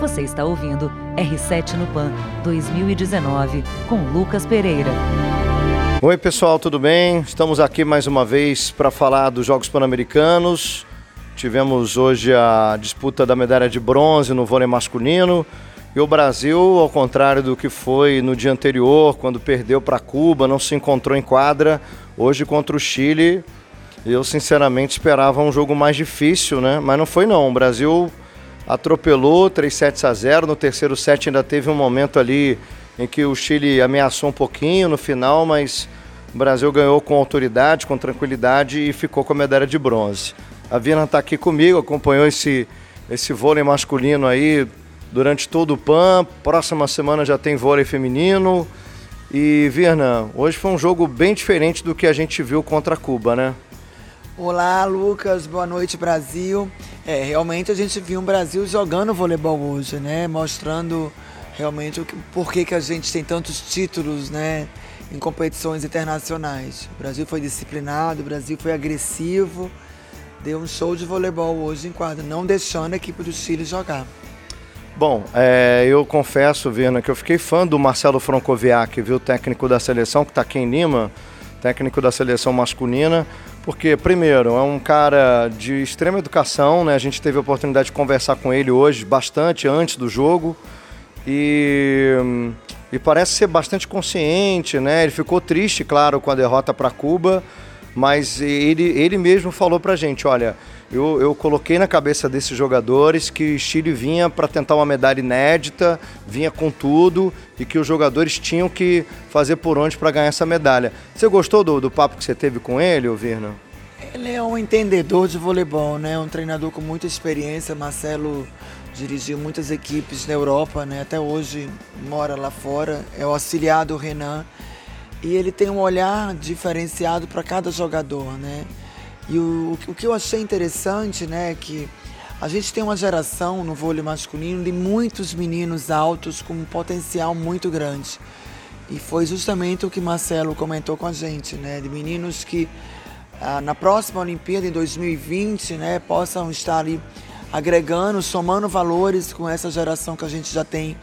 Você está ouvindo R7 no Pan 2019 com Lucas Pereira. Oi, pessoal, tudo bem? Estamos aqui mais uma vez para falar dos Jogos Pan-Americanos. Tivemos hoje a disputa da medalha de bronze no vôlei masculino. E o Brasil, ao contrário do que foi no dia anterior, quando perdeu para Cuba, não se encontrou em quadra. Hoje contra o Chile, eu sinceramente esperava um jogo mais difícil, né? Mas não foi não. O Brasil atropelou 3 sets a 0. No terceiro set ainda teve um momento ali em que o Chile ameaçou um pouquinho no final, mas o Brasil ganhou com autoridade, com tranquilidade e ficou com a medalha de bronze. A Vina está aqui comigo, acompanhou esse, esse vôlei masculino aí durante todo o PAN. Próxima semana já tem vôlei feminino. E, Virna, hoje foi um jogo bem diferente do que a gente viu contra Cuba, né? Olá, Lucas. Boa noite, Brasil. É, realmente a gente viu um Brasil jogando voleibol hoje, né? Mostrando realmente o que, por que, que a gente tem tantos títulos, né? Em competições internacionais. O Brasil foi disciplinado, o Brasil foi agressivo, deu um show de voleibol hoje em quadra, não deixando a equipe do Chile jogar. Bom, é, eu confesso, Virna, que eu fiquei fã do Marcelo Francoviac, viu, técnico da seleção, que está aqui em Lima, técnico da seleção masculina, porque, primeiro, é um cara de extrema educação, né? A gente teve a oportunidade de conversar com ele hoje, bastante antes do jogo, e, e parece ser bastante consciente, né? Ele ficou triste, claro, com a derrota para Cuba, mas ele, ele mesmo falou pra gente, olha, eu, eu coloquei na cabeça desses jogadores que o Chile vinha para tentar uma medalha inédita, vinha com tudo e que os jogadores tinham que fazer por onde para ganhar essa medalha. Você gostou do, do papo que você teve com ele, Virna? Ele é um entendedor de voleibol, né? Um treinador com muita experiência. Marcelo dirigiu muitas equipes na Europa, né? Até hoje mora lá fora. É o auxiliar do Renan e ele tem um olhar diferenciado para cada jogador, né? E o, o que eu achei interessante, né, é que a gente tem uma geração no vôlei masculino de muitos meninos altos com um potencial muito grande. E foi justamente o que Marcelo comentou com a gente, né, de meninos que ah, na próxima Olimpíada em 2020, né, possam estar ali agregando, somando valores com essa geração que a gente já tem,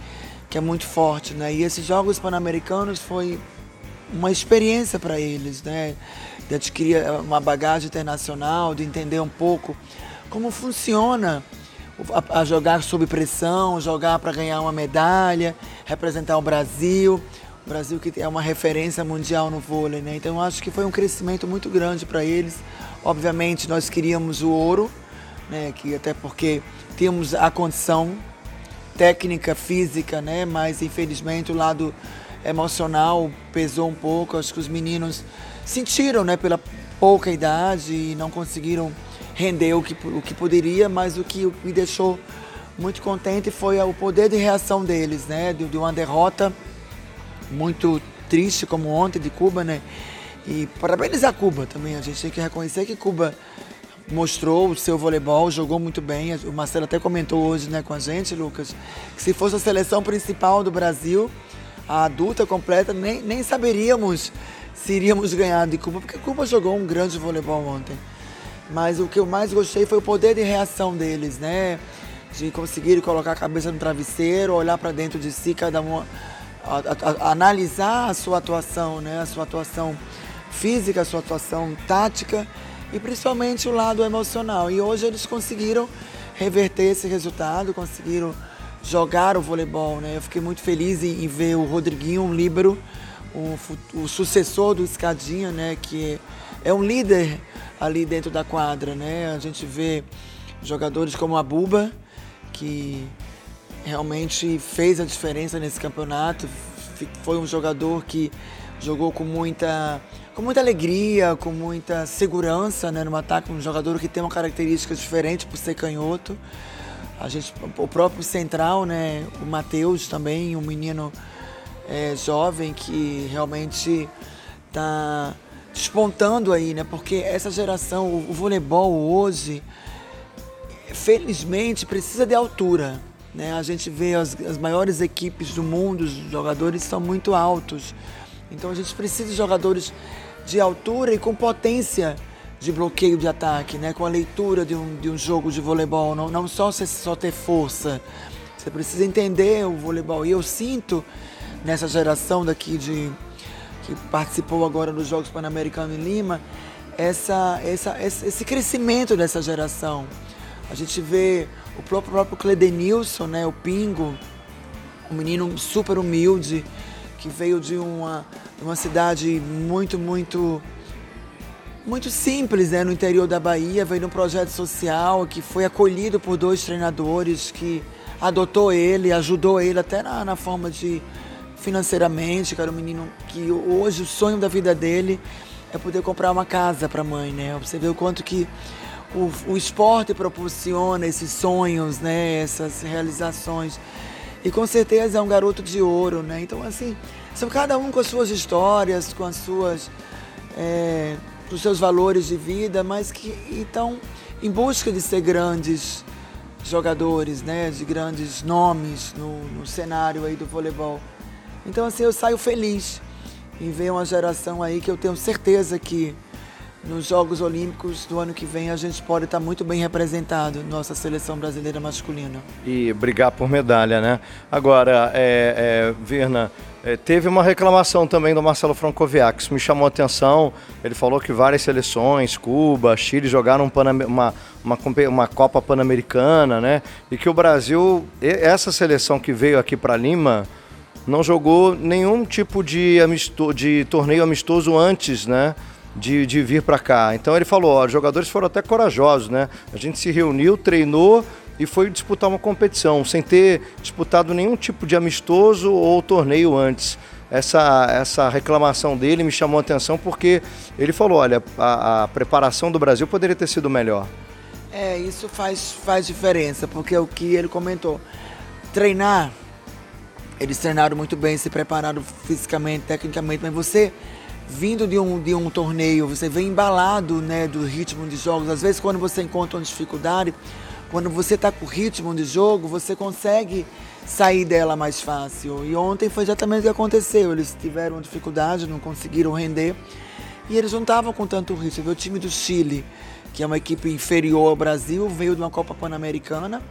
que é muito forte, né? E esses Jogos Pan-Americanos foi uma experiência para eles, né? de adquirir eh, uma bagagem internacional, de entender um pouco como funciona a, a jogar sob pressão, jogar para ganhar uma medalha, representar o Brasil. O Brasil que é uma referência mundial no vôlei, né? Então eu acho que foi um crescimento muito grande para eles. Obviamente nós queríamos o ouro, né? Que até porque temos a condição técnica, física, né? Mas infelizmente o lado emocional pesou um pouco. Acho que os meninos sentiram, né, pela pouca idade e não conseguiram render o que, o que poderia, mas o que me deixou muito contente foi o poder de reação deles, né, de, de uma derrota muito triste como ontem de Cuba, né, e parabenizar Cuba também, a gente tem que reconhecer que Cuba mostrou o seu voleibol, jogou muito bem. O Marcelo até comentou hoje né, com a gente, Lucas, que se fosse a seleção principal do Brasil, a adulta completa, nem, nem saberíamos se iríamos ganhar de Cuba, porque Cuba jogou um grande voleibol ontem. Mas o que eu mais gostei foi o poder de reação deles, né? De conseguir colocar a cabeça no travesseiro, olhar para dentro de si, cada um analisar a sua atuação, né? A sua atuação física, a sua atuação tática e principalmente o lado emocional. E hoje eles conseguiram reverter esse resultado, conseguiram jogar o voleibol, né? Eu fiquei muito feliz em, em ver o Rodriguinho, um líbero, o, o, sucessor do Escadinha, né? Que é um líder ali dentro da quadra, né? A gente vê jogadores como a Buba, que realmente fez a diferença nesse campeonato. Foi um jogador que jogou com muita, com muita alegria, com muita segurança né, no ataque. Um jogador que tem uma característica diferente por ser canhoto. A gente, o próprio central, né, o Matheus também, um menino é, jovem que realmente está despontando aí, né? Porque essa geração, o, o voleibol hoje, felizmente precisa de altura. Né? A gente vê as, as maiores equipes do mundo, os jogadores são muito altos. Então a gente precisa de jogadores de altura e com potência de bloqueio de ataque, né? com a leitura de um, de um jogo de voleibol, não, não só, só ter força. Você precisa entender o voleibol. E eu sinto nessa geração daqui de que participou agora dos Jogos Pan-Americanos em Lima, essa, essa, esse crescimento dessa geração. A gente vê o próprio, próprio Cledenilson, né, o Pingo, um menino super humilde, que veio de uma, uma cidade muito, muito muito simples, né, no interior da Bahia, veio de um projeto social que foi acolhido por dois treinadores que adotou ele, ajudou ele até na, na forma de financeiramente, que era um menino que hoje o sonho da vida dele é poder comprar uma casa para a mãe, né? Você vê o quanto que o, o esporte proporciona esses sonhos, né? Essas realizações. E com certeza é um garoto de ouro, né? Então, assim, são cada um com as suas histórias, com as suas. É, os seus valores de vida, mas que estão em busca de ser grandes jogadores, né? De grandes nomes no, no cenário aí do voleibol. Então, assim, eu saio feliz em ver uma geração aí que eu tenho certeza que nos Jogos Olímpicos do ano que vem a gente pode estar muito bem representado, nossa seleção brasileira masculina. E brigar por medalha, né? Agora, é, é, Virna, é, teve uma reclamação também do Marcelo Francoviac, isso me chamou a atenção. Ele falou que várias seleções, Cuba, Chile, jogaram uma, uma, uma Copa Pan-Americana, né? E que o Brasil, essa seleção que veio aqui para Lima, não jogou nenhum tipo de, amisto, de torneio amistoso antes, né? De, de vir para cá. Então ele falou, ó, os jogadores foram até corajosos, né? A gente se reuniu, treinou e foi disputar uma competição, sem ter disputado nenhum tipo de amistoso ou torneio antes. Essa, essa reclamação dele me chamou a atenção porque ele falou, olha, a, a preparação do Brasil poderia ter sido melhor. É, isso faz, faz diferença, porque é o que ele comentou. Treinar eles treinaram muito bem, se prepararam fisicamente, tecnicamente, mas você vindo de um, de um torneio, você vem embalado né, do ritmo de jogos. Às vezes, quando você encontra uma dificuldade, quando você está com ritmo de jogo, você consegue sair dela mais fácil. E ontem foi exatamente o que aconteceu. Eles tiveram dificuldade, não conseguiram render. E eles não estavam com tanto ritmo. O time do Chile, que é uma equipe inferior ao Brasil, veio de uma Copa Pan-Americana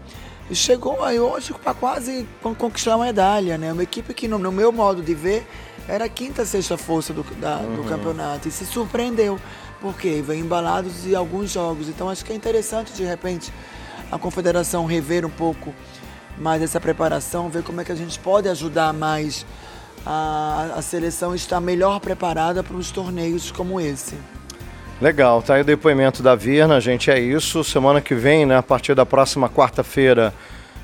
e chegou aí hoje para quase conquistar uma medalha, né? Uma equipe que, no, meu modo de ver, era a quinta, sexta força do, da, uhum. do campeonato. E se surpreendeu, porque vem embalado de alguns jogos. Então acho que é interessante, de repente, a confederação rever um pouco mais essa preparação, ver como é que a gente pode ajudar mais a, a seleção estar melhor preparada para os torneios como esse. Legal, tá aí o depoimento da Virna, gente, é isso. Semana que vem, né, a partir da próxima quarta-feira,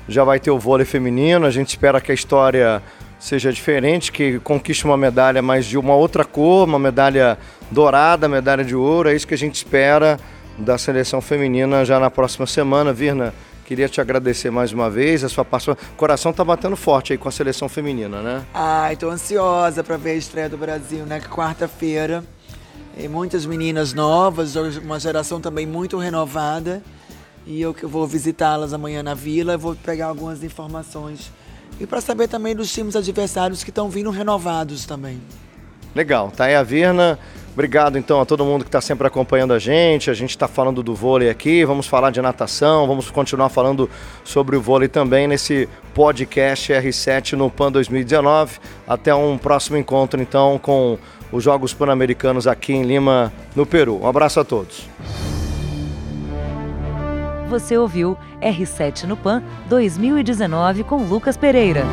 já vai ter o vôlei feminino. A gente espera que a história seja diferente, que conquiste uma medalha, mas de uma outra cor, uma medalha dourada, medalha de ouro. É isso que a gente espera da seleção feminina já na próxima semana. Virna, queria te agradecer mais uma vez. A sua participação. O coração tá batendo forte aí com a seleção feminina, né? Ai, tô ansiosa para ver a estreia do Brasil, né? Quarta-feira. E muitas meninas novas, uma geração também muito renovada. E eu que vou visitá-las amanhã na vila, vou pegar algumas informações. E para saber também dos times adversários que estão vindo renovados também. Legal, tá aí a Virna. Obrigado então a todo mundo que está sempre acompanhando a gente. A gente está falando do vôlei aqui, vamos falar de natação, vamos continuar falando sobre o vôlei também nesse podcast R7 no PAN 2019. Até um próximo encontro então com os Jogos Pan-Americanos aqui em Lima, no Peru. Um abraço a todos. Você ouviu R7 no PAN 2019 com Lucas Pereira.